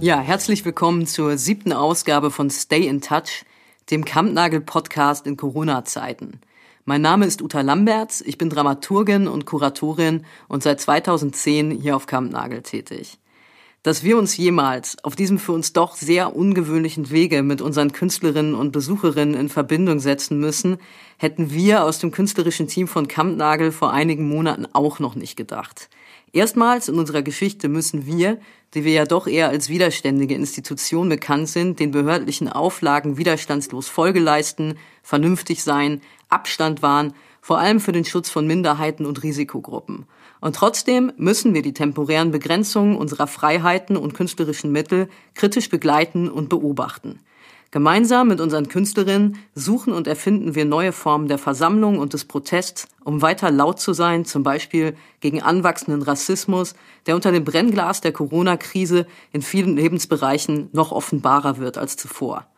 Ja, herzlich willkommen zur siebten Ausgabe von Stay in Touch, dem Kampnagel-Podcast in Corona-Zeiten. Mein Name ist Uta Lamberts, ich bin Dramaturgin und Kuratorin und seit 2010 hier auf Kampnagel tätig. Dass wir uns jemals auf diesem für uns doch sehr ungewöhnlichen Wege mit unseren Künstlerinnen und Besucherinnen in Verbindung setzen müssen, hätten wir aus dem künstlerischen Team von Kampnagel vor einigen Monaten auch noch nicht gedacht. Erstmals in unserer Geschichte müssen wir, die wir ja doch eher als widerständige Institution bekannt sind, den behördlichen Auflagen widerstandslos Folge leisten, vernünftig sein, Abstand wahren, vor allem für den Schutz von Minderheiten und Risikogruppen. Und trotzdem müssen wir die temporären Begrenzungen unserer Freiheiten und künstlerischen Mittel kritisch begleiten und beobachten. Gemeinsam mit unseren Künstlerinnen suchen und erfinden wir neue Formen der Versammlung und des Protests, um weiter laut zu sein, zum Beispiel gegen anwachsenden Rassismus, der unter dem Brennglas der Corona-Krise in vielen Lebensbereichen noch offenbarer wird als zuvor.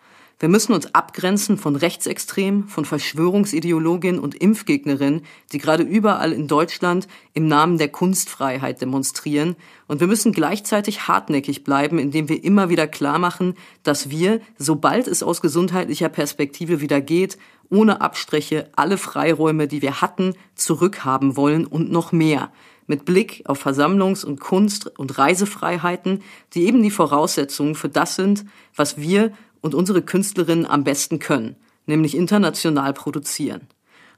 Wir müssen uns abgrenzen von Rechtsextremen, von Verschwörungsideologinnen und Impfgegnerinnen, die gerade überall in Deutschland im Namen der Kunstfreiheit demonstrieren. Und wir müssen gleichzeitig hartnäckig bleiben, indem wir immer wieder klar machen, dass wir, sobald es aus gesundheitlicher Perspektive wieder geht, ohne Abstriche alle Freiräume, die wir hatten, zurückhaben wollen und noch mehr mit Blick auf Versammlungs- und Kunst- und Reisefreiheiten, die eben die Voraussetzungen für das sind, was wir und unsere Künstlerinnen am besten können, nämlich international produzieren.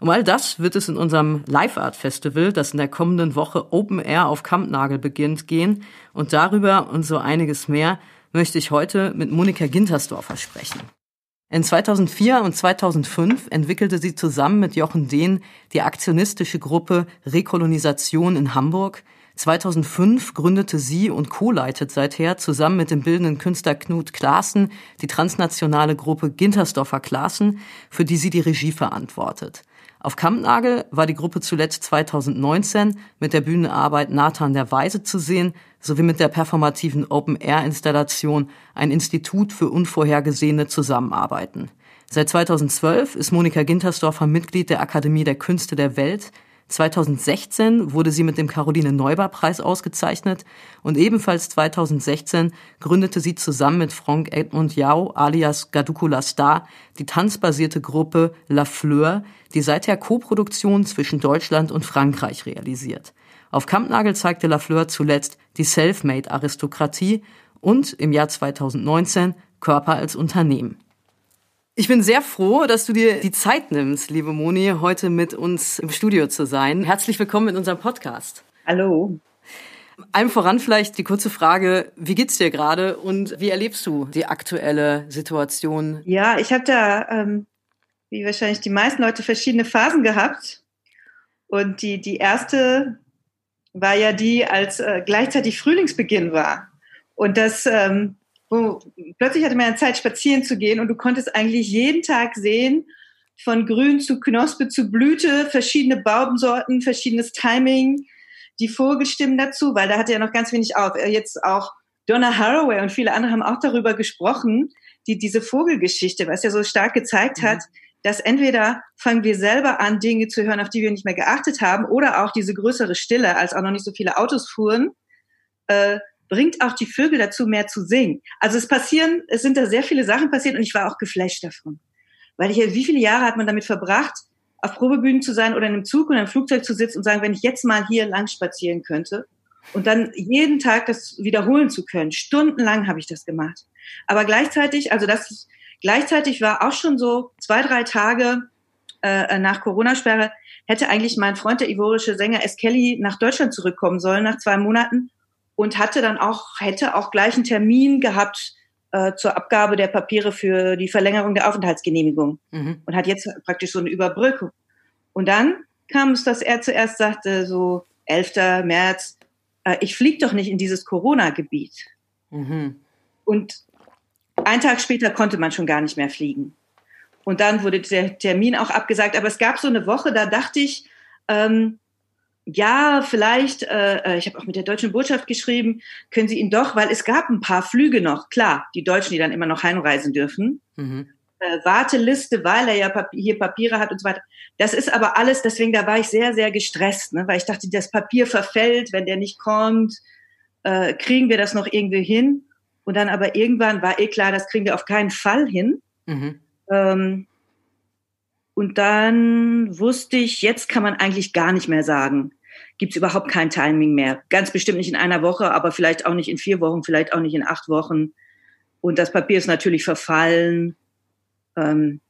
Um all das wird es in unserem Live Art Festival, das in der kommenden Woche Open Air auf Kampnagel beginnt, gehen. Und darüber und so einiges mehr möchte ich heute mit Monika Gintersdorfer sprechen. In 2004 und 2005 entwickelte sie zusammen mit Jochen Dehn die aktionistische Gruppe Rekolonisation in Hamburg, 2005 gründete sie und co-leitet seither zusammen mit dem bildenden Künstler Knut Klaassen die transnationale Gruppe Gintersdorfer Klaassen, für die sie die Regie verantwortet. Auf Kampnagel war die Gruppe zuletzt 2019 mit der Bühnenarbeit Nathan der Weise zu sehen, sowie mit der performativen Open-Air-Installation Ein Institut für unvorhergesehene Zusammenarbeiten. Seit 2012 ist Monika Gintersdorfer Mitglied der Akademie der Künste der Welt, 2016 wurde sie mit dem Caroline Neuber Preis ausgezeichnet und ebenfalls 2016 gründete sie zusammen mit Frank Edmund Yao alias Gadukula Star die tanzbasierte Gruppe La Fleur, die seither Co-Produktionen zwischen Deutschland und Frankreich realisiert. Auf Kampnagel zeigte La Fleur zuletzt die Selfmade-Aristokratie und im Jahr 2019 Körper als Unternehmen. Ich bin sehr froh, dass du dir die Zeit nimmst, liebe Moni, heute mit uns im Studio zu sein. Herzlich willkommen in unserem Podcast. Hallo. Allem voran vielleicht die kurze Frage, wie geht's dir gerade und wie erlebst du die aktuelle Situation? Ja, ich habe da, ähm, wie wahrscheinlich die meisten Leute, verschiedene Phasen gehabt. Und die, die erste war ja die, als äh, gleichzeitig Frühlingsbeginn war. Und das ähm, wo plötzlich hatte man ja Zeit, spazieren zu gehen und du konntest eigentlich jeden Tag sehen, von Grün zu Knospe zu Blüte, verschiedene Baumsorten, verschiedenes Timing, die Vogelstimmen dazu, weil da hatte ja noch ganz wenig auf. Äh, jetzt auch Donna Haraway und viele andere haben auch darüber gesprochen, die diese Vogelgeschichte, was ja so stark gezeigt hat, mhm. dass entweder fangen wir selber an, Dinge zu hören, auf die wir nicht mehr geachtet haben, oder auch diese größere Stille, als auch noch nicht so viele Autos fuhren, äh, bringt auch die Vögel dazu, mehr zu singen. Also es passieren, es sind da sehr viele Sachen passiert und ich war auch geflasht davon. Weil ich, wie viele Jahre hat man damit verbracht, auf Probebühnen zu sein oder in einem Zug oder einem Flugzeug zu sitzen und sagen, wenn ich jetzt mal hier lang spazieren könnte und dann jeden Tag das wiederholen zu können. Stundenlang habe ich das gemacht. Aber gleichzeitig, also das gleichzeitig war auch schon so zwei, drei Tage äh, nach Corona-Sperre, hätte eigentlich mein Freund, der ivorische Sänger S. Kelly, nach Deutschland zurückkommen sollen nach zwei Monaten und hatte dann auch, hätte auch gleich einen Termin gehabt äh, zur Abgabe der Papiere für die Verlängerung der Aufenthaltsgenehmigung mhm. und hat jetzt praktisch so eine Überbrückung. Und dann kam es, dass er zuerst sagte, so 11. März, äh, ich fliege doch nicht in dieses Corona-Gebiet. Mhm. Und einen Tag später konnte man schon gar nicht mehr fliegen. Und dann wurde der Termin auch abgesagt. Aber es gab so eine Woche, da dachte ich, ähm, ja, vielleicht, äh, äh, ich habe auch mit der deutschen Botschaft geschrieben, können Sie ihn doch, weil es gab ein paar Flüge noch, klar, die Deutschen, die dann immer noch heimreisen dürfen. Mhm. äh, Warteliste, weil er ja Papier, hier Papiere hat und so weiter. Das ist aber alles, deswegen da war ich sehr, sehr gestresst, ne? weil ich dachte, das Papier verfällt, wenn der nicht kommt, äh, kriegen wir das noch irgendwie hin. Und dann aber irgendwann war eh klar, das kriegen wir auf keinen Fall hin. Mhm. Ähm, und dann wusste ich, jetzt kann man eigentlich gar nicht mehr sagen, gibt es überhaupt kein Timing mehr. Ganz bestimmt nicht in einer Woche, aber vielleicht auch nicht in vier Wochen, vielleicht auch nicht in acht Wochen. Und das Papier ist natürlich verfallen. Ähm,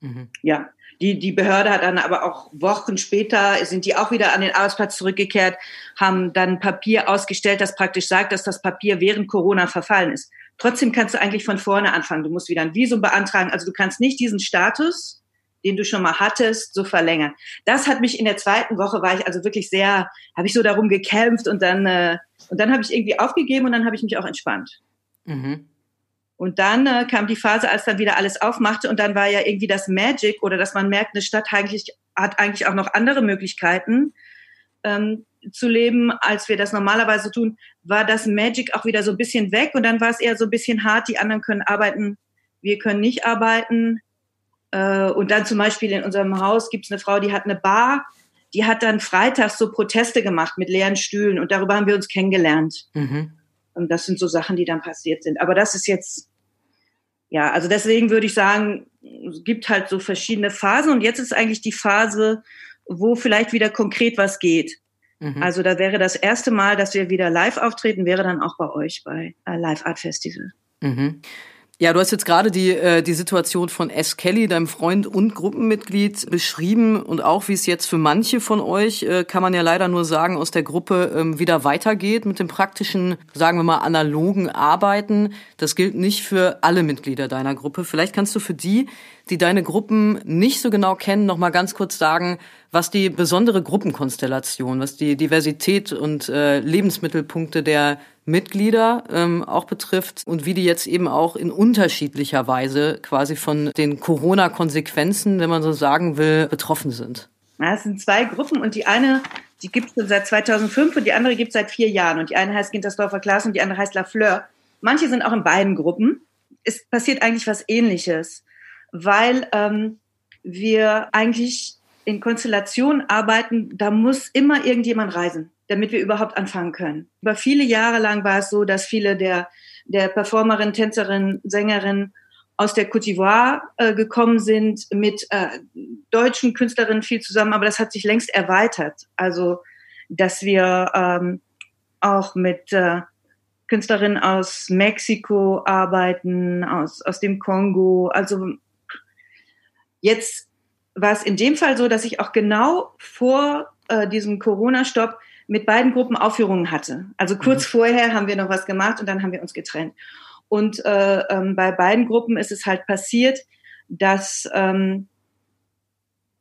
mhm. Ja, die, die Behörde hat dann aber auch Wochen später, sind die auch wieder an den Arbeitsplatz zurückgekehrt, haben dann Papier ausgestellt, das praktisch sagt, dass das Papier während Corona verfallen ist. Trotzdem kannst du eigentlich von vorne anfangen. Du musst wieder ein Visum beantragen. Also du kannst nicht diesen Status, den du schon mal hattest, so verlängern. Das hat mich in der zweiten Woche, war ich also wirklich sehr, habe ich so darum gekämpft und dann, äh, und dann habe ich irgendwie aufgegeben und dann habe ich mich auch entspannt. Mhm. Und dann äh, kam die Phase, als dann wieder alles aufmachte und dann war ja irgendwie das Magic oder dass man merkt, eine Stadt eigentlich, hat eigentlich auch noch andere Möglichkeiten ähm, zu leben, als wir das normalerweise tun, war das Magic auch wieder so ein bisschen weg und dann war es eher so ein bisschen hart, die anderen können arbeiten, wir können nicht arbeiten. Äh, und dann zum Beispiel in unserem Haus gibt es eine Frau, die hat eine Bar, die hat dann freitags so Proteste gemacht mit leeren Stühlen und darüber haben wir uns kennengelernt. Mhm. Und das sind so Sachen, die dann passiert sind. Aber das ist jetzt, ja, also deswegen würde ich sagen, es gibt halt so verschiedene Phasen und jetzt ist eigentlich die Phase, wo vielleicht wieder konkret was geht. Mhm. Also da wäre das erste Mal, dass wir wieder live auftreten, wäre dann auch bei euch bei äh, Live Art Festival. Mhm. Ja, du hast jetzt gerade die, äh, die Situation von S. Kelly, deinem Freund und Gruppenmitglied, beschrieben und auch, wie es jetzt für manche von euch, äh, kann man ja leider nur sagen, aus der Gruppe ähm, wieder weitergeht mit dem praktischen, sagen wir mal, analogen Arbeiten. Das gilt nicht für alle Mitglieder deiner Gruppe. Vielleicht kannst du für die, die deine Gruppen nicht so genau kennen, noch mal ganz kurz sagen, was die besondere Gruppenkonstellation, was die Diversität und äh, Lebensmittelpunkte der Mitglieder ähm, auch betrifft und wie die jetzt eben auch in unterschiedlicher Weise quasi von den Corona-Konsequenzen, wenn man so sagen will, betroffen sind. Ja, es sind zwei Gruppen und die eine, die gibt es seit 2005 und die andere gibt es seit vier Jahren und die eine heißt Gintersdorfer Klasse und die andere heißt La Fleur. Manche sind auch in beiden Gruppen. Es passiert eigentlich was Ähnliches, weil ähm, wir eigentlich in Konstellationen arbeiten, da muss immer irgendjemand reisen damit wir überhaupt anfangen können. Über viele Jahre lang war es so, dass viele der, der Performerinnen, Tänzerinnen, Sängerinnen aus der Côte d'Ivoire äh, gekommen sind, mit äh, deutschen Künstlerinnen viel zusammen, aber das hat sich längst erweitert. Also, dass wir ähm, auch mit äh, Künstlerinnen aus Mexiko arbeiten, aus, aus dem Kongo. Also jetzt war es in dem Fall so, dass ich auch genau vor äh, diesem Corona-Stopp mit beiden Gruppen Aufführungen hatte. Also kurz mhm. vorher haben wir noch was gemacht und dann haben wir uns getrennt. Und äh, ähm, bei beiden Gruppen ist es halt passiert, dass ähm,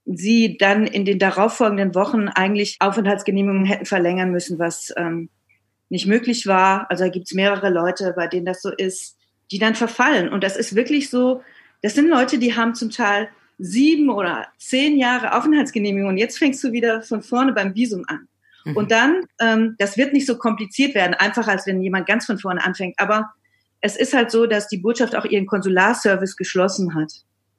sie dann in den darauffolgenden Wochen eigentlich Aufenthaltsgenehmigungen hätten verlängern müssen, was ähm, nicht möglich war. Also da gibt es mehrere Leute, bei denen das so ist, die dann verfallen. Und das ist wirklich so, das sind Leute, die haben zum Teil sieben oder zehn Jahre Aufenthaltsgenehmigung und jetzt fängst du wieder von vorne beim Visum an. Mhm. Und dann, ähm, das wird nicht so kompliziert werden, einfach als wenn jemand ganz von vorne anfängt. Aber es ist halt so, dass die Botschaft auch ihren Konsularservice geschlossen hat.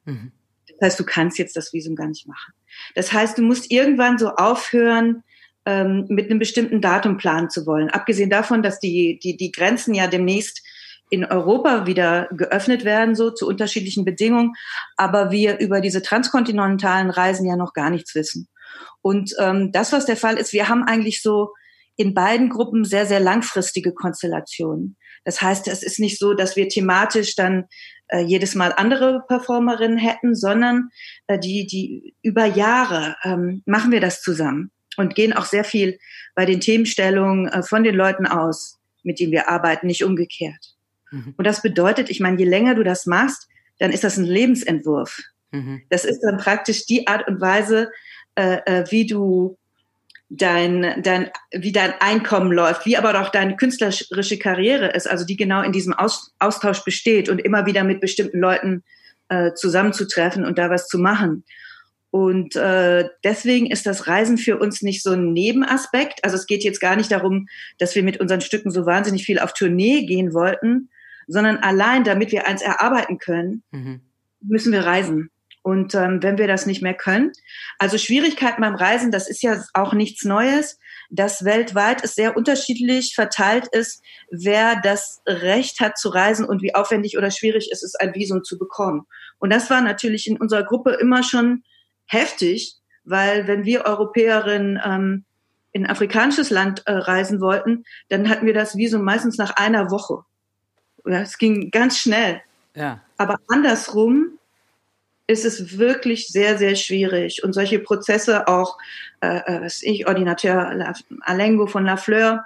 Mhm. Das heißt, du kannst jetzt das Visum gar nicht machen. Das heißt, du musst irgendwann so aufhören, ähm, mit einem bestimmten Datum planen zu wollen. Abgesehen davon, dass die, die, die Grenzen ja demnächst in Europa wieder geöffnet werden, so zu unterschiedlichen Bedingungen, aber wir über diese transkontinentalen Reisen ja noch gar nichts wissen. Und ähm, das, was der Fall ist, wir haben eigentlich so in beiden Gruppen sehr, sehr langfristige Konstellationen. Das heißt, es ist nicht so, dass wir thematisch dann äh, jedes Mal andere Performerinnen hätten, sondern äh, die, die über Jahre ähm, machen wir das zusammen und gehen auch sehr viel bei den Themenstellungen äh, von den Leuten aus, mit denen wir arbeiten, nicht umgekehrt. Mhm. Und das bedeutet, ich meine, je länger du das machst, dann ist das ein Lebensentwurf. Mhm. Das ist dann praktisch die Art und Weise, äh, äh, wie du dein, dein, wie dein Einkommen läuft, wie aber auch deine künstlerische Karriere ist, also die genau in diesem Aus, Austausch besteht und immer wieder mit bestimmten Leuten äh, zusammenzutreffen und da was zu machen. Und äh, deswegen ist das Reisen für uns nicht so ein Nebenaspekt. Also es geht jetzt gar nicht darum, dass wir mit unseren Stücken so wahnsinnig viel auf Tournee gehen wollten, sondern allein, damit wir eins erarbeiten können, mhm müssen wir reisen. Und ähm, wenn wir das nicht mehr können, also Schwierigkeiten beim Reisen, das ist ja auch nichts Neues, dass weltweit es sehr unterschiedlich verteilt ist, wer das Recht hat zu reisen und wie aufwendig oder schwierig es ist, ein Visum zu bekommen. Und das war natürlich in unserer Gruppe immer schon heftig, weil wenn wir Europäerinnen ähm, in ein afrikanisches Land äh, reisen wollten, dann hatten wir das Visum meistens nach einer Woche. Es ging ganz schnell. Ja. Aber andersrum ist es wirklich sehr, sehr schwierig. Und solche Prozesse auch, äh, äh was ich, Ordinateur Alengo von Lafleur,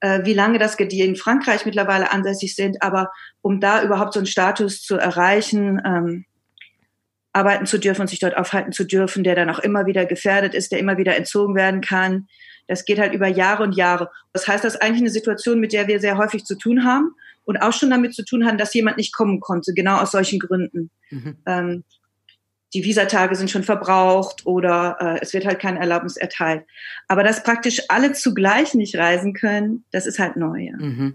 äh, wie lange das die in Frankreich mittlerweile ansässig sind, aber um da überhaupt so einen Status zu erreichen, ähm, arbeiten zu dürfen und sich dort aufhalten zu dürfen, der dann auch immer wieder gefährdet ist, der immer wieder entzogen werden kann. Das geht halt über Jahre und Jahre. Das heißt, das ist eigentlich eine Situation, mit der wir sehr häufig zu tun haben und auch schon damit zu tun haben, dass jemand nicht kommen konnte, genau aus solchen Gründen. Mhm. Ähm, die Visatage sind schon verbraucht oder äh, es wird halt keine Erlaubnis erteilt. Aber dass praktisch alle zugleich nicht reisen können, das ist halt neu. Ja. Mhm.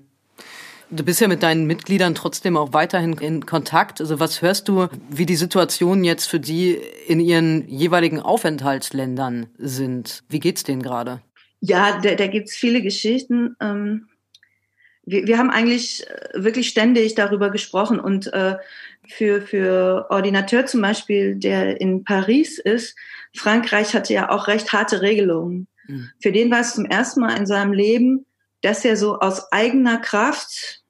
Du bist ja mit deinen Mitgliedern trotzdem auch weiterhin in Kontakt. Also was hörst du, wie die Situation jetzt für die in ihren jeweiligen Aufenthaltsländern sind? Wie geht's denen gerade? Ja, da, da gibt's viele Geschichten. Ähm, wir, wir haben eigentlich äh, wirklich ständig darüber gesprochen und äh, für, für Ordinateur zum Beispiel, der in Paris ist, Frankreich hatte ja auch recht harte Regelungen. Mhm. Für den war es zum ersten Mal in seinem Leben, dass er so aus eigener Kraft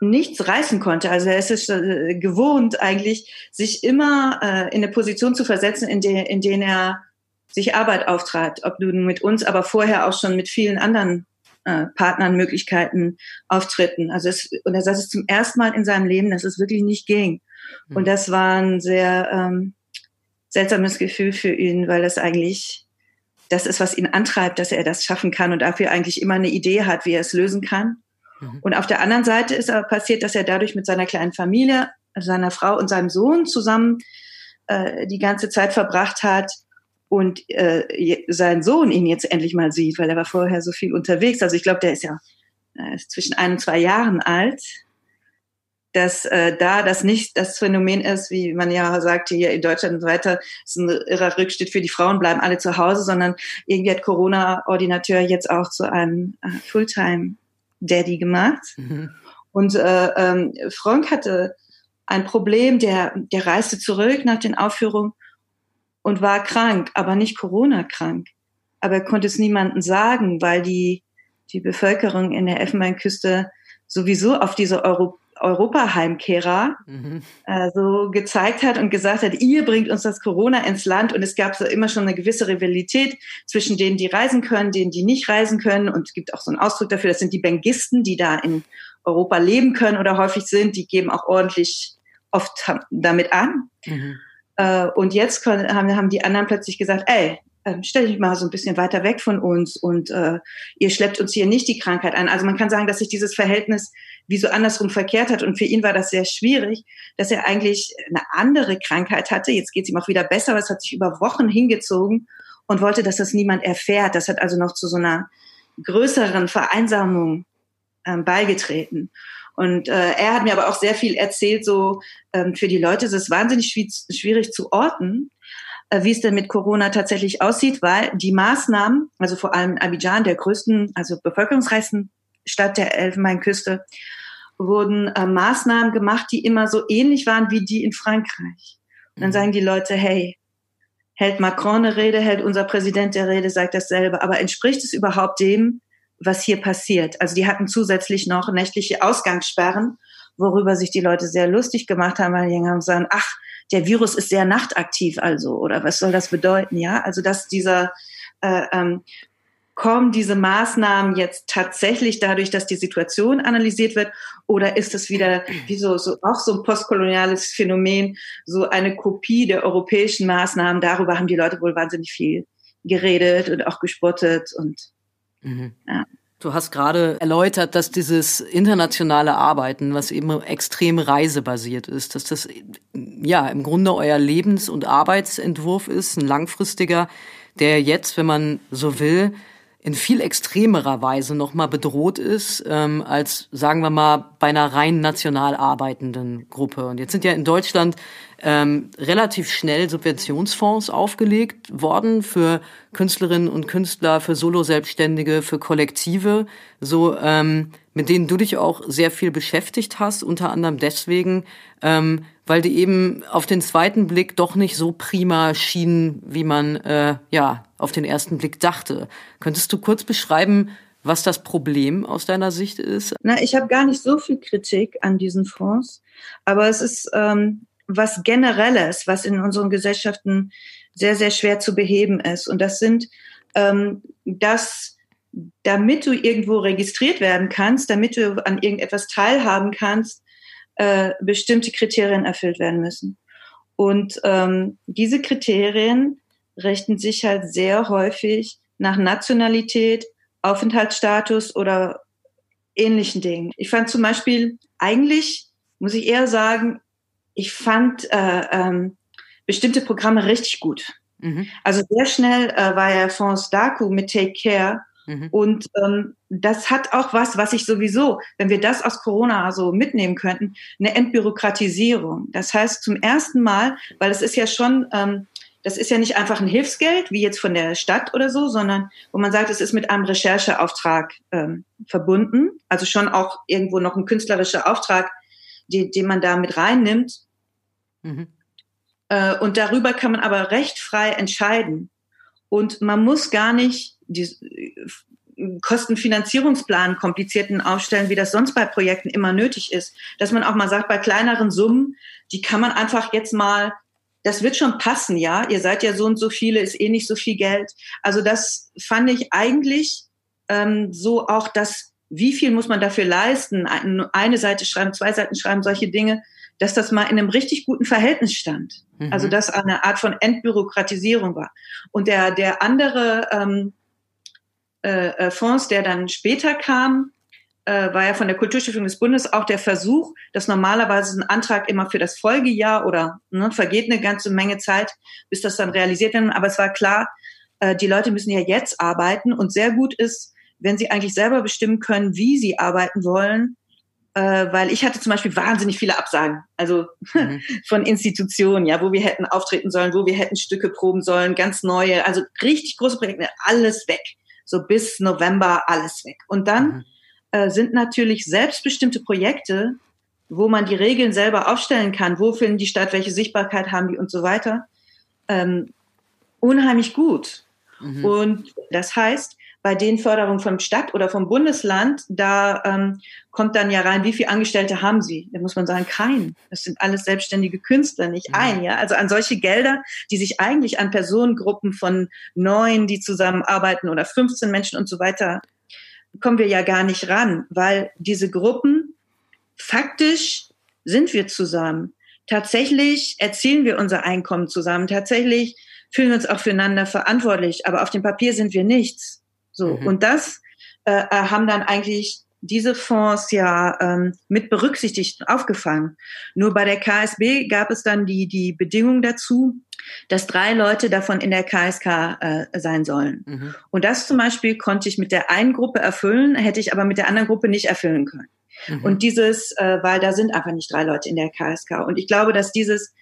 nichts reißen konnte. Also er ist es äh, gewohnt eigentlich, sich immer äh, in eine Position zu versetzen, in, der, in denen er sich Arbeit auftrat, ob nun mit uns, aber vorher auch schon mit vielen anderen äh, Partnern Möglichkeiten auftreten. Also es, und er sagt es zum ersten Mal in seinem Leben, dass es wirklich nicht ging. Mhm. Und das war ein sehr ähm, seltsames Gefühl für ihn, weil das eigentlich das ist, was ihn antreibt, dass er das schaffen kann und dafür eigentlich immer eine Idee hat, wie er es lösen kann. Mhm. Und auf der anderen Seite ist aber passiert, dass er dadurch mit seiner kleinen Familie, seiner Frau und seinem Sohn zusammen äh, die ganze Zeit verbracht hat und äh, sein Sohn ihn jetzt endlich mal sieht, weil er war vorher so viel unterwegs. Also ich glaube, der ist ja äh, zwischen ein und zwei Jahren alt, dass äh, da das nicht das Phänomen ist, wie man ja sagt hier in Deutschland und so weiter, ist ein irrer Rückschritt für die Frauen, bleiben alle zu Hause, sondern irgendwie hat Corona-Ordinateur jetzt auch zu einem äh, Fulltime-Daddy gemacht. Mhm. Und äh, ähm, Frank hatte ein Problem, der, der reiste zurück nach den Aufführungen und war krank, aber nicht Corona-krank. Aber er konnte es niemandem sagen, weil die, die Bevölkerung in der Elfenbeinküste sowieso auf diese Euro Europaheimkehrer mhm. äh, so gezeigt hat und gesagt hat, ihr bringt uns das Corona ins Land und es gab so immer schon eine gewisse Rivalität zwischen denen, die reisen können, denen, die nicht reisen können und es gibt auch so einen Ausdruck dafür, das sind die Bengisten, die da in Europa leben können oder häufig sind, die geben auch ordentlich oft damit an. Mhm. Äh, und jetzt haben, haben die anderen plötzlich gesagt, ey, äh, stell dich mal so ein bisschen weiter weg von uns und äh, ihr schleppt uns hier nicht die Krankheit an. Also man kann sagen, dass sich dieses Verhältnis wie so andersrum verkehrt hat. Und für ihn war das sehr schwierig, dass er eigentlich eine andere Krankheit hatte. Jetzt geht es ihm auch wieder besser, aber es hat sich über Wochen hingezogen und wollte, dass das niemand erfährt. Das hat also noch zu so einer größeren Vereinsamung ähm, beigetreten. Und äh, er hat mir aber auch sehr viel erzählt, so ähm, für die Leute ist es wahnsinnig schwierig zu orten, äh, wie es denn mit Corona tatsächlich aussieht, weil die Maßnahmen, also vor allem Abidjan, der größten, also bevölkerungsreichsten Stadt der Elfenbeinküste, wurden äh, Maßnahmen gemacht, die immer so ähnlich waren wie die in Frankreich. Und dann mhm. sagen die Leute, hey, hält Macron eine Rede, hält unser Präsident der Rede, sagt dasselbe, aber entspricht es überhaupt dem, was hier passiert. Also die hatten zusätzlich noch nächtliche Ausgangssperren, worüber sich die Leute sehr lustig gemacht haben, weil die haben gesagt, ach, der Virus ist sehr nachtaktiv also, oder was soll das bedeuten, ja? Also dass dieser äh, ähm, kommen diese Maßnahmen jetzt tatsächlich dadurch, dass die Situation analysiert wird, oder ist es wieder wie so, so auch so ein postkoloniales Phänomen, so eine Kopie der europäischen Maßnahmen? Darüber haben die Leute wohl wahnsinnig viel geredet und auch gespottet und Mhm. Ja. Du hast gerade erläutert, dass dieses internationale Arbeiten, was eben extrem reisebasiert ist, dass das ja im Grunde euer Lebens- und Arbeitsentwurf ist, ein langfristiger, der jetzt, wenn man so will, in viel extremerer Weise nochmal bedroht ist, ähm, als, sagen wir mal, bei einer rein national arbeitenden Gruppe. Und jetzt sind ja in Deutschland ähm, relativ schnell Subventionsfonds aufgelegt worden für Künstlerinnen und Künstler, für Solo-Selbstständige, für Kollektive, so ähm, mit denen du dich auch sehr viel beschäftigt hast, unter anderem deswegen, ähm, weil die eben auf den zweiten Blick doch nicht so prima schienen, wie man äh, ja auf den ersten Blick dachte. Könntest du kurz beschreiben, was das Problem aus deiner Sicht ist? Na, ich habe gar nicht so viel Kritik an diesen Fonds, aber es ist ähm, was Generelles, was in unseren Gesellschaften sehr, sehr schwer zu beheben ist. Und das sind, ähm, dass damit du irgendwo registriert werden kannst, damit du an irgendetwas teilhaben kannst, äh, bestimmte Kriterien erfüllt werden müssen. Und ähm, diese Kriterien richten sich halt sehr häufig nach Nationalität, Aufenthaltsstatus oder ähnlichen Dingen. Ich fand zum Beispiel, eigentlich muss ich eher sagen, ich fand äh, ähm, bestimmte Programme richtig gut. Mhm. Also sehr schnell äh, war ja Fonds Daku mit Take Care Mhm. Und ähm, das hat auch was, was ich sowieso, wenn wir das aus Corona so mitnehmen könnten, eine Entbürokratisierung. Das heißt zum ersten Mal, weil es ist ja schon, ähm, das ist ja nicht einfach ein Hilfsgeld, wie jetzt von der Stadt oder so, sondern wo man sagt, es ist mit einem Rechercheauftrag ähm, verbunden. Also schon auch irgendwo noch ein künstlerischer Auftrag, die, den man da mit reinnimmt. Mhm. Äh, und darüber kann man aber recht frei entscheiden. Und man muss gar nicht die äh, Kostenfinanzierungsplan komplizierten aufstellen, wie das sonst bei Projekten immer nötig ist. Dass man auch mal sagt, bei kleineren Summen, die kann man einfach jetzt mal, das wird schon passen, ja. Ihr seid ja so und so viele, ist eh nicht so viel Geld. Also das fand ich eigentlich ähm, so auch das, wie viel muss man dafür leisten? Eine Seite schreiben, zwei Seiten schreiben, solche Dinge, dass das mal in einem richtig guten Verhältnis stand. Mhm. Also dass eine Art von Entbürokratisierung war. Und der, der andere ähm, äh, äh, Fonds, der dann später kam, äh, war ja von der Kulturstiftung des Bundes auch der Versuch, dass normalerweise ein Antrag immer für das Folgejahr oder ne, vergeht eine ganze Menge Zeit, bis das dann realisiert wird. Aber es war klar, äh, die Leute müssen ja jetzt arbeiten und sehr gut ist, wenn sie eigentlich selber bestimmen können, wie sie arbeiten wollen, äh, weil ich hatte zum Beispiel wahnsinnig viele Absagen, also mhm. von Institutionen, ja, wo wir hätten auftreten sollen, wo wir hätten Stücke proben sollen, ganz neue, also richtig große Projekte, alles weg so bis November alles weg. Und dann mhm. Äh, sind natürlich selbstbestimmte Projekte, wo man die Regeln selber aufstellen kann, wo finden die statt, welche Sichtbarkeit haben die und so weiter, ähm, unheimlich gut. Mhm. Und das heißt, bei den Förderungen vom Stadt oder vom Bundesland, da ähm, kommt dann ja rein, wie viele Angestellte haben sie? Da muss man sagen, keinen. Das sind alles selbstständige Künstler, nicht ja. ein. Ja, also an solche Gelder, die sich eigentlich an Personengruppen von neun, die zusammenarbeiten oder 15 Menschen und so weiter, kommen wir ja gar nicht ran, weil diese Gruppen faktisch sind wir zusammen. Tatsächlich erzielen wir unser Einkommen zusammen. Tatsächlich fühlen wir uns auch füreinander verantwortlich. Aber auf dem Papier sind wir nichts. So, mhm. und das äh, äh, haben dann eigentlich diese Fonds ja ähm, mit berücksichtigt aufgefangen. Nur bei der KSB gab es dann die, die Bedingung dazu, dass drei Leute davon in der KSK äh, sein sollen. Mhm. Und das zum Beispiel konnte ich mit der einen Gruppe erfüllen, hätte ich aber mit der anderen Gruppe nicht erfüllen können. Mhm. Und dieses, äh, weil da sind einfach nicht drei Leute in der KSK. Und ich glaube, dass dieses,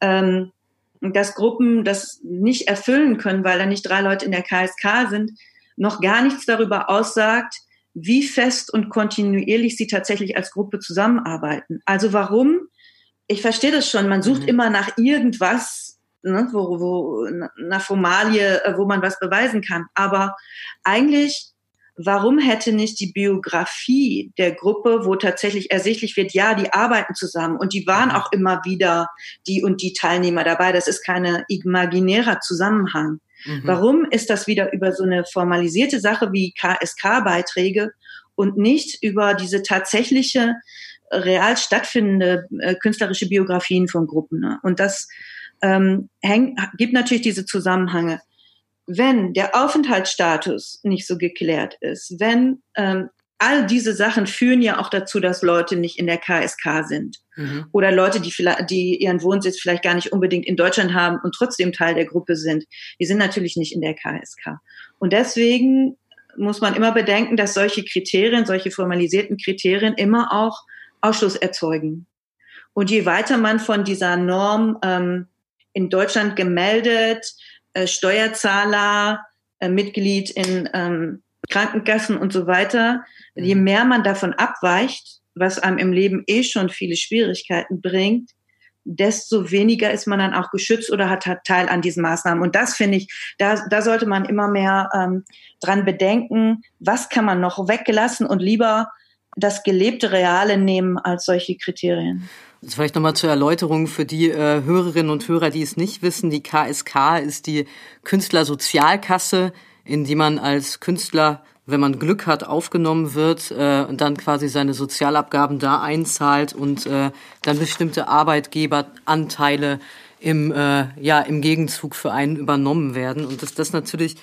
ähm, dass Gruppen das nicht erfüllen können, weil da nicht drei Leute in der KSK sind, noch gar nichts darüber aussagt, wie fest und kontinuierlich sie tatsächlich als Gruppe zusammenarbeiten. Also warum? Ich verstehe das schon. Man sucht mhm. immer nach irgendwas, ne, wo, wo, nach Formalie, äh, wo man was beweisen kann. Aber eigentlich, warum hätte nicht die Biografie der Gruppe, wo tatsächlich ersichtlich wird, ja, die arbeiten zusammen und die waren mhm. auch immer wieder die und die Teilnehmer dabei. Das ist keine imaginärer Zusammenhang. Mhm. Warum ist das wieder über so eine formalisierte Sache wie KSK-Beiträge und nicht über diese tatsächliche real stattfindende äh, künstlerische Biografien von Gruppen? Ne? Und das ähm, hängt, gibt natürlich diese Zusammenhänge. Wenn der Aufenthaltsstatus nicht so geklärt ist, wenn ähm, all diese Sachen führen ja auch dazu, dass Leute nicht in der KSK sind. Mhm. Oder Leute, die vielleicht, die ihren Wohnsitz vielleicht gar nicht unbedingt in Deutschland haben und trotzdem Teil der Gruppe sind. Die sind natürlich nicht in der KSK. Und deswegen muss man immer bedenken, dass solche Kriterien, solche formalisierten Kriterien immer auch Ausschluss erzeugen. Und je weiter man von dieser Norm ähm, in Deutschland gemeldet, äh, Steuerzahler, äh, Mitglied in ähm, Krankenkassen und so weiter, je mhm. mehr man davon abweicht, was einem im Leben eh schon viele Schwierigkeiten bringt, desto weniger ist man dann auch geschützt oder hat, hat Teil an diesen Maßnahmen. Und das finde ich, da, da sollte man immer mehr ähm, dran bedenken, was kann man noch weggelassen und lieber das gelebte Reale nehmen als solche Kriterien. Das vielleicht nochmal zur Erläuterung für die äh, Hörerinnen und Hörer, die es nicht wissen. Die KSK ist die Künstlersozialkasse, in die man als Künstler wenn man Glück hat, aufgenommen wird äh, und dann quasi seine Sozialabgaben da einzahlt und äh, dann bestimmte Arbeitgeberanteile im, äh, ja, im Gegenzug für einen übernommen werden. Und dass das natürlich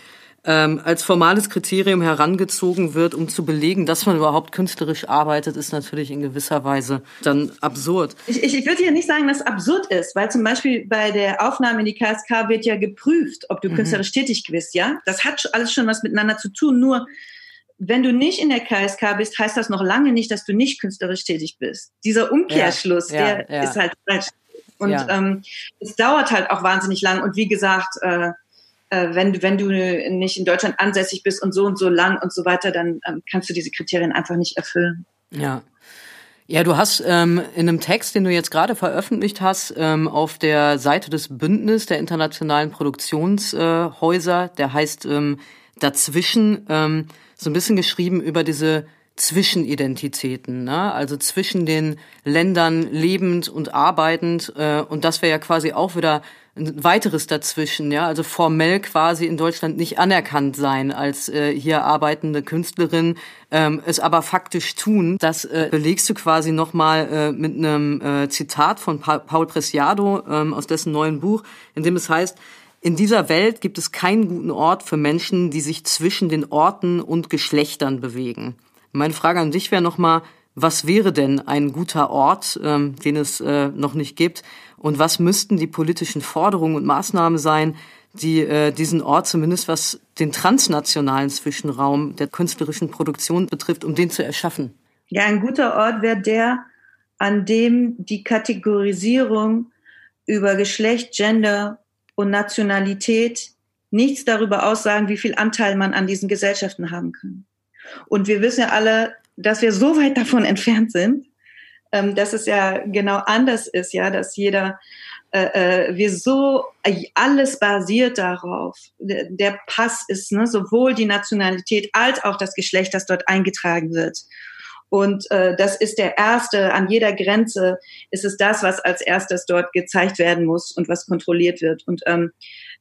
ähm, als formales Kriterium herangezogen wird, um zu belegen, dass man überhaupt künstlerisch arbeitet, ist natürlich in gewisser Weise dann absurd. Ich, ich, ich würde ja nicht sagen, dass es absurd ist, weil zum Beispiel bei der Aufnahme in die KSK wird ja geprüft, ob du mhm. künstlerisch tätig bist, ja? Das hat alles schon was miteinander zu tun, nur wenn du nicht in der KSK bist, heißt das noch lange nicht, dass du nicht künstlerisch tätig bist. Dieser Umkehrschluss, ja, ja, der ja. ist halt falsch. Und ähm, es dauert halt auch wahnsinnig lang. Und wie gesagt, äh, äh, wenn, wenn du nicht in Deutschland ansässig bist und so und so lang und so weiter, dann ähm, kannst du diese Kriterien einfach nicht erfüllen. Ja. Ja, du hast ähm, in einem Text, den du jetzt gerade veröffentlicht hast, ähm, auf der Seite des Bündnis der internationalen Produktionshäuser, äh, der heißt ähm, Dazwischen, ähm, so ein bisschen geschrieben über diese Zwischenidentitäten, ne? also zwischen den Ländern lebend und arbeitend. Äh, und das wäre ja quasi auch wieder ein weiteres dazwischen, ja, also formell quasi in Deutschland nicht anerkannt sein als äh, hier arbeitende Künstlerin, ähm, es aber faktisch tun. Das äh, belegst du quasi nochmal äh, mit einem äh, Zitat von pa Paul Preciado ähm, aus dessen neuen Buch, in dem es heißt, in dieser Welt gibt es keinen guten Ort für Menschen, die sich zwischen den Orten und Geschlechtern bewegen. Meine Frage an dich wäre nochmal, was wäre denn ein guter Ort, ähm, den es äh, noch nicht gibt? Und was müssten die politischen Forderungen und Maßnahmen sein, die äh, diesen Ort zumindest was den transnationalen Zwischenraum der künstlerischen Produktion betrifft, um den zu erschaffen? Ja, ein guter Ort wäre der, an dem die Kategorisierung über Geschlecht, Gender und Nationalität nichts darüber aussagen, wie viel Anteil man an diesen Gesellschaften haben kann. Und wir wissen ja alle, dass wir so weit davon entfernt sind, ähm, dass es ja genau anders ist, ja, dass jeder, äh, äh wir so, alles basiert darauf. Der Pass ist ne, sowohl die Nationalität als auch das Geschlecht, das dort eingetragen wird. Und äh, das ist der erste, an jeder Grenze ist es das, was als erstes dort gezeigt werden muss und was kontrolliert wird. Und ähm,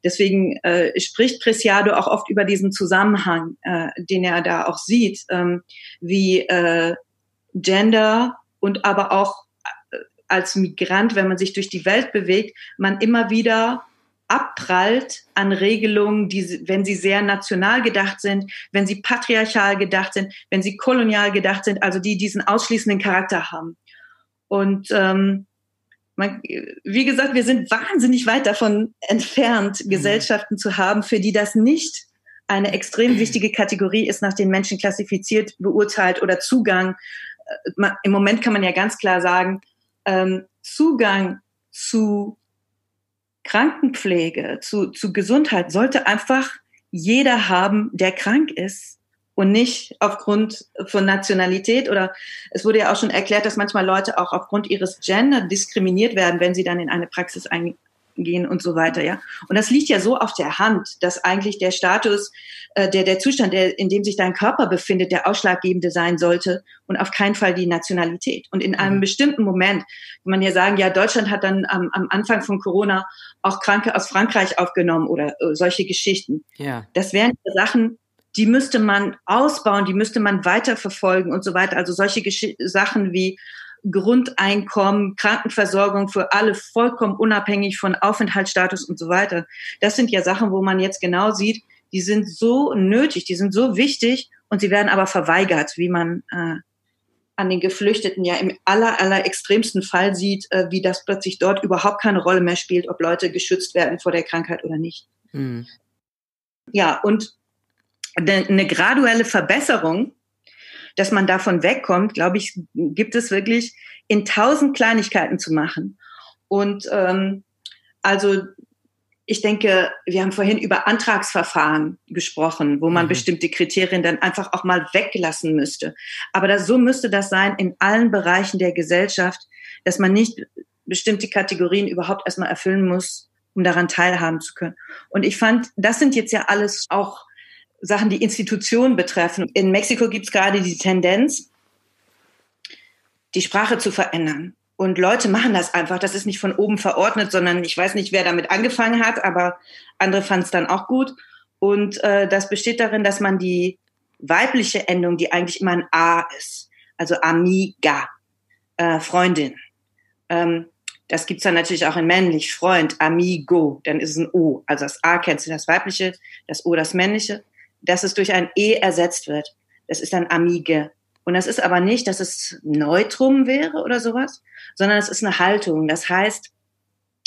deswegen äh, spricht Preciado auch oft über diesen Zusammenhang, äh, den er da auch sieht, ähm, wie äh, Gender und aber auch äh, als Migrant, wenn man sich durch die Welt bewegt, man immer wieder abprallt an Regelungen, die, wenn sie sehr national gedacht sind, wenn sie patriarchal gedacht sind, wenn sie kolonial gedacht sind, also die diesen ausschließenden Charakter haben. Und ähm, man, wie gesagt, wir sind wahnsinnig weit davon entfernt, mhm. Gesellschaften zu haben, für die das nicht eine extrem wichtige Kategorie ist, nach den Menschen klassifiziert, beurteilt oder Zugang. Äh, Im Moment kann man ja ganz klar sagen, ähm, Zugang zu Krankenpflege, zu, zu Gesundheit sollte einfach jeder haben, der krank ist und nicht aufgrund von Nationalität oder es wurde ja auch schon erklärt, dass manchmal Leute auch aufgrund ihres Gender diskriminiert werden, wenn sie dann in eine Praxis ein, gehen und so weiter, ja. Und das liegt ja so auf der Hand, dass eigentlich der Status, äh, der, der Zustand, der, in dem sich dein Körper befindet, der ausschlaggebende sein sollte und auf keinen Fall die Nationalität. Und in einem mhm. bestimmten Moment kann man ja sagen, ja, Deutschland hat dann am, am Anfang von Corona auch Kranke aus Frankreich aufgenommen oder äh, solche Geschichten. Ja. Das wären Sachen, die müsste man ausbauen, die müsste man weiterverfolgen und so weiter. Also solche Gesch Sachen wie Grundeinkommen, Krankenversorgung für alle vollkommen unabhängig von Aufenthaltsstatus und so weiter. Das sind ja Sachen, wo man jetzt genau sieht, die sind so nötig, die sind so wichtig und sie werden aber verweigert, wie man äh, an den Geflüchteten ja im aller, aller extremsten Fall sieht, äh, wie das plötzlich dort überhaupt keine Rolle mehr spielt, ob Leute geschützt werden vor der Krankheit oder nicht. Mhm. Ja, und eine graduelle Verbesserung, dass man davon wegkommt, glaube ich, gibt es wirklich in tausend Kleinigkeiten zu machen. Und ähm, also ich denke, wir haben vorhin über Antragsverfahren gesprochen, wo man mhm. bestimmte Kriterien dann einfach auch mal weglassen müsste. Aber das, so müsste das sein in allen Bereichen der Gesellschaft, dass man nicht bestimmte Kategorien überhaupt erstmal erfüllen muss, um daran teilhaben zu können. Und ich fand, das sind jetzt ja alles auch Sachen, die Institutionen betreffen. In Mexiko gibt es gerade die Tendenz, die Sprache zu verändern. Und Leute machen das einfach. Das ist nicht von oben verordnet, sondern ich weiß nicht, wer damit angefangen hat, aber andere fanden es dann auch gut. Und äh, das besteht darin, dass man die weibliche Endung, die eigentlich immer ein A ist, also amiga, äh, Freundin. Ähm, das gibt's dann natürlich auch in männlich, Freund, amigo, dann ist es ein O. Also das A kennst du, das weibliche, das O das männliche, dass es durch ein E ersetzt wird. Das ist dann amige. Und das ist aber nicht, dass es Neutrum wäre oder sowas, sondern es ist eine Haltung. Das heißt,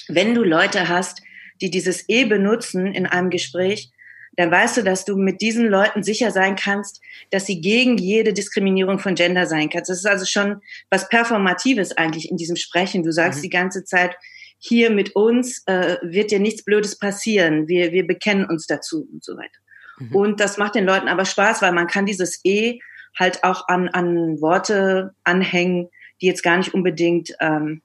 wenn du Leute hast, die dieses E benutzen in einem Gespräch, dann weißt du, dass du mit diesen Leuten sicher sein kannst, dass sie gegen jede Diskriminierung von Gender sein kannst. Das ist also schon was Performatives eigentlich in diesem Sprechen. Du sagst mhm. die ganze Zeit, hier mit uns äh, wird dir nichts Blödes passieren. Wir, wir bekennen uns dazu und so weiter. Mhm. Und das macht den Leuten aber Spaß, weil man kann dieses E halt auch an, an Worte anhängen, die jetzt gar nicht unbedingt ähm,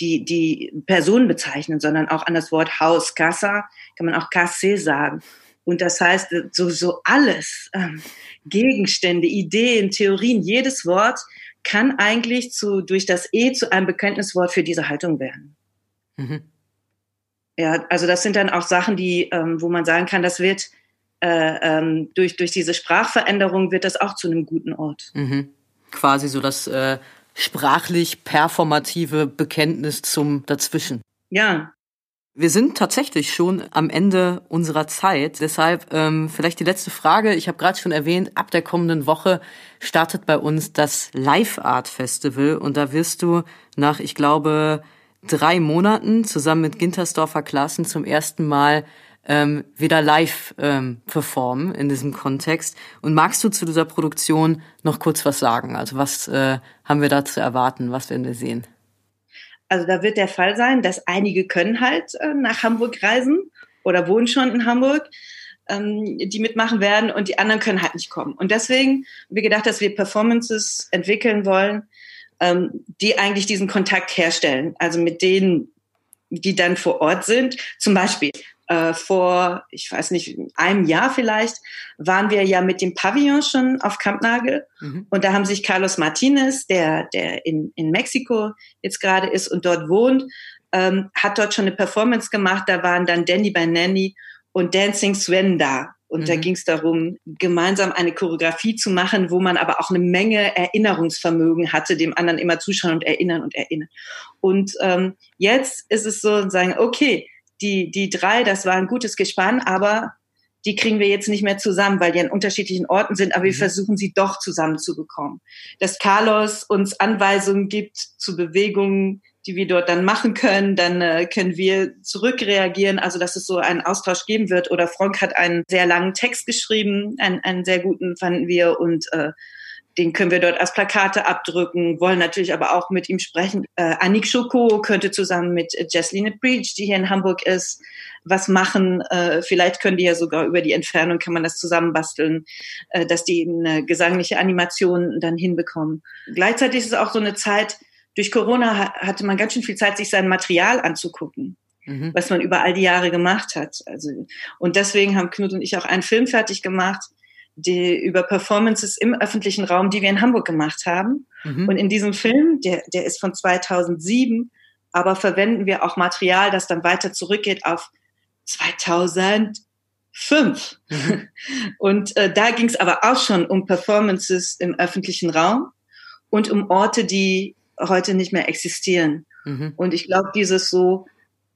die, die Person bezeichnen, sondern auch an das Wort Haus, Casa, kann man auch Casse sagen. Und das heißt, so, so alles, ähm, Gegenstände, Ideen, Theorien, jedes Wort kann eigentlich zu, durch das E zu einem Bekenntniswort für diese Haltung werden. Mhm. Ja, also das sind dann auch Sachen, die, ähm, wo man sagen kann, das wird ähm, durch, durch diese Sprachveränderung wird das auch zu einem guten Ort. Mhm. Quasi so das äh, sprachlich performative Bekenntnis zum Dazwischen. Ja. Wir sind tatsächlich schon am Ende unserer Zeit. Deshalb ähm, vielleicht die letzte Frage. Ich habe gerade schon erwähnt, ab der kommenden Woche startet bei uns das Live Art Festival und da wirst du nach, ich glaube, drei Monaten zusammen mit Gintersdorfer Klassen zum ersten Mal ähm, wieder live ähm, performen in diesem Kontext. Und magst du zu dieser Produktion noch kurz was sagen? Also was äh, haben wir da zu erwarten? Was werden wir sehen? Also da wird der Fall sein, dass einige können halt äh, nach Hamburg reisen oder wohnen schon in Hamburg, ähm, die mitmachen werden und die anderen können halt nicht kommen. Und deswegen haben wir gedacht, dass wir Performances entwickeln wollen, ähm, die eigentlich diesen Kontakt herstellen. Also mit denen, die dann vor Ort sind. Zum Beispiel äh, vor, ich weiß nicht, einem Jahr vielleicht, waren wir ja mit dem Pavillon schon auf Kampnagel. Mhm. Und da haben sich Carlos Martinez, der, der in, in Mexiko jetzt gerade ist und dort wohnt, ähm, hat dort schon eine Performance gemacht. Da waren dann Danny by Nanny und Dancing Sven da. Und mhm. da ging es darum, gemeinsam eine Choreografie zu machen, wo man aber auch eine Menge Erinnerungsvermögen hatte, dem anderen immer zuschauen und erinnern und erinnern. Und ähm, jetzt ist es so, sagen, okay, die, die drei, das war ein gutes Gespann, aber die kriegen wir jetzt nicht mehr zusammen, weil die an unterschiedlichen Orten sind, aber wir mhm. versuchen sie doch zusammenzubekommen. Dass Carlos uns Anweisungen gibt zu Bewegungen, die wir dort dann machen können, dann äh, können wir zurückreagieren, also dass es so einen Austausch geben wird. Oder Frank hat einen sehr langen Text geschrieben, einen, einen sehr guten fanden wir und äh, den können wir dort als Plakate abdrücken, wollen natürlich aber auch mit ihm sprechen. Äh, Annick Schoko könnte zusammen mit Jesseline Breach, die hier in Hamburg ist, was machen. Äh, vielleicht können die ja sogar über die Entfernung, kann man das zusammenbasteln, äh, dass die eine gesangliche Animation dann hinbekommen. Gleichzeitig ist es auch so eine Zeit, durch Corona hatte man ganz schön viel Zeit, sich sein Material anzugucken. Mhm. was man über all die Jahre gemacht hat. Also, und deswegen haben Knut und ich auch einen Film fertig gemacht, die, über Performances im öffentlichen Raum, die wir in Hamburg gemacht haben. Mhm. Und in diesem Film, der, der ist von 2007, aber verwenden wir auch Material, das dann weiter zurückgeht auf 2005. Mhm. Und äh, da ging es aber auch schon um Performances im öffentlichen Raum und um Orte, die heute nicht mehr existieren. Mhm. Und ich glaube, dieses so,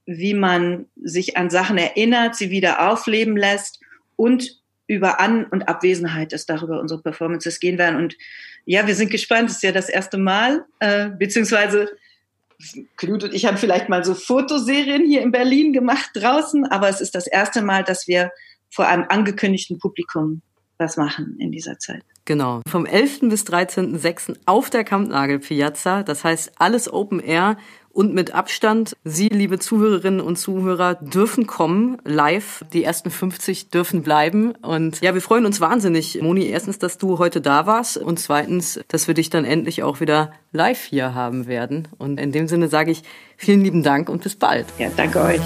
wie man sich an Sachen erinnert, sie wieder aufleben lässt und über An- und Abwesenheit, dass darüber unsere Performances gehen werden. Und ja, wir sind gespannt. Es ist ja das erste Mal, äh, beziehungsweise Knut und ich haben vielleicht mal so Fotoserien hier in Berlin gemacht draußen, aber es ist das erste Mal, dass wir vor einem angekündigten Publikum was machen in dieser Zeit. Genau. Vom 11. bis 13.06. auf der Kampnagel Piazza. Das heißt, alles Open Air und mit Abstand. Sie, liebe Zuhörerinnen und Zuhörer, dürfen kommen live. Die ersten 50 dürfen bleiben. Und ja, wir freuen uns wahnsinnig, Moni, erstens, dass du heute da warst und zweitens, dass wir dich dann endlich auch wieder live hier haben werden. Und in dem Sinne sage ich vielen lieben Dank und bis bald. Ja, danke euch.